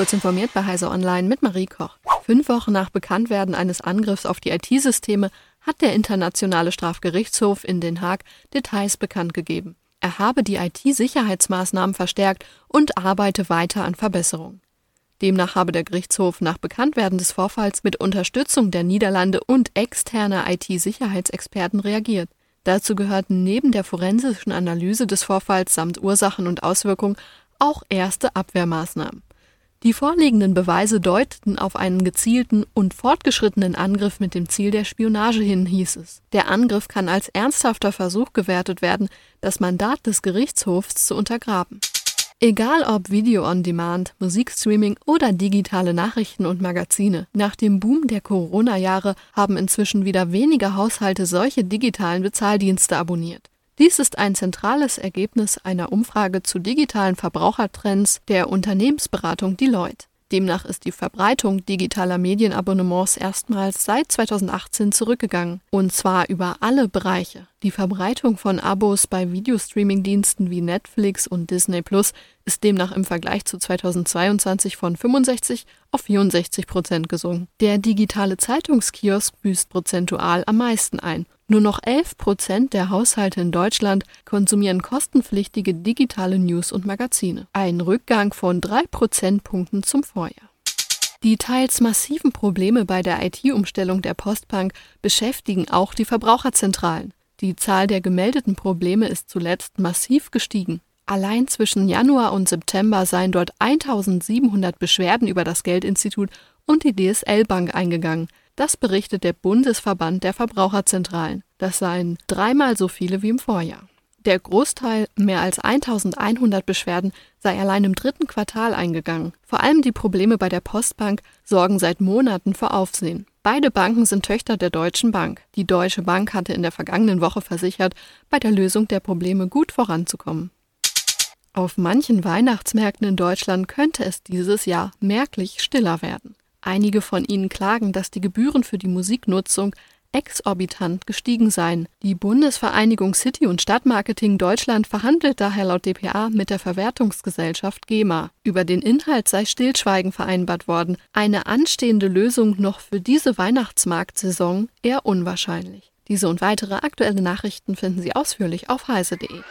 Kurz informiert bei Heise Online mit Marie Koch. Fünf Wochen nach Bekanntwerden eines Angriffs auf die IT-Systeme hat der Internationale Strafgerichtshof in Den Haag Details bekannt gegeben. Er habe die IT-Sicherheitsmaßnahmen verstärkt und arbeite weiter an Verbesserungen. Demnach habe der Gerichtshof nach Bekanntwerden des Vorfalls mit Unterstützung der Niederlande und externer IT-Sicherheitsexperten reagiert. Dazu gehörten neben der forensischen Analyse des Vorfalls samt Ursachen und Auswirkungen auch erste Abwehrmaßnahmen. Die vorliegenden Beweise deuteten auf einen gezielten und fortgeschrittenen Angriff mit dem Ziel der Spionage hin, hieß es. Der Angriff kann als ernsthafter Versuch gewertet werden, das Mandat des Gerichtshofs zu untergraben. Egal ob Video on Demand, Musikstreaming oder digitale Nachrichten und Magazine, nach dem Boom der Corona-Jahre haben inzwischen wieder weniger Haushalte solche digitalen Bezahldienste abonniert. Dies ist ein zentrales Ergebnis einer Umfrage zu digitalen Verbrauchertrends der Unternehmensberatung Deloitte. Demnach ist die Verbreitung digitaler Medienabonnements erstmals seit 2018 zurückgegangen, und zwar über alle Bereiche. Die Verbreitung von Abos bei Videostreaming-Diensten wie Netflix und Disney Plus ist demnach im Vergleich zu 2022 von 65 auf 64 Prozent gesunken. Der digitale Zeitungskiosk büßt prozentual am meisten ein nur noch 11 Prozent der Haushalte in Deutschland konsumieren kostenpflichtige digitale News und Magazine. Ein Rückgang von drei Prozentpunkten zum Vorjahr. Die teils massiven Probleme bei der IT-Umstellung der Postbank beschäftigen auch die Verbraucherzentralen. Die Zahl der gemeldeten Probleme ist zuletzt massiv gestiegen. Allein zwischen Januar und September seien dort 1700 Beschwerden über das Geldinstitut und die DSL Bank eingegangen, das berichtet der Bundesverband der Verbraucherzentralen. Das seien dreimal so viele wie im Vorjahr. Der Großteil, mehr als 1100 Beschwerden, sei allein im dritten Quartal eingegangen. Vor allem die Probleme bei der Postbank sorgen seit Monaten für Aufsehen. Beide Banken sind Töchter der Deutschen Bank. Die Deutsche Bank hatte in der vergangenen Woche versichert, bei der Lösung der Probleme gut voranzukommen. Auf manchen Weihnachtsmärkten in Deutschland könnte es dieses Jahr merklich stiller werden. Einige von ihnen klagen, dass die Gebühren für die Musiknutzung exorbitant gestiegen seien. Die Bundesvereinigung City und Stadtmarketing Deutschland verhandelt daher laut dpa mit der Verwertungsgesellschaft GEMA. Über den Inhalt sei Stillschweigen vereinbart worden. Eine anstehende Lösung noch für diese Weihnachtsmarktsaison eher unwahrscheinlich. Diese und weitere aktuelle Nachrichten finden Sie ausführlich auf heise.de.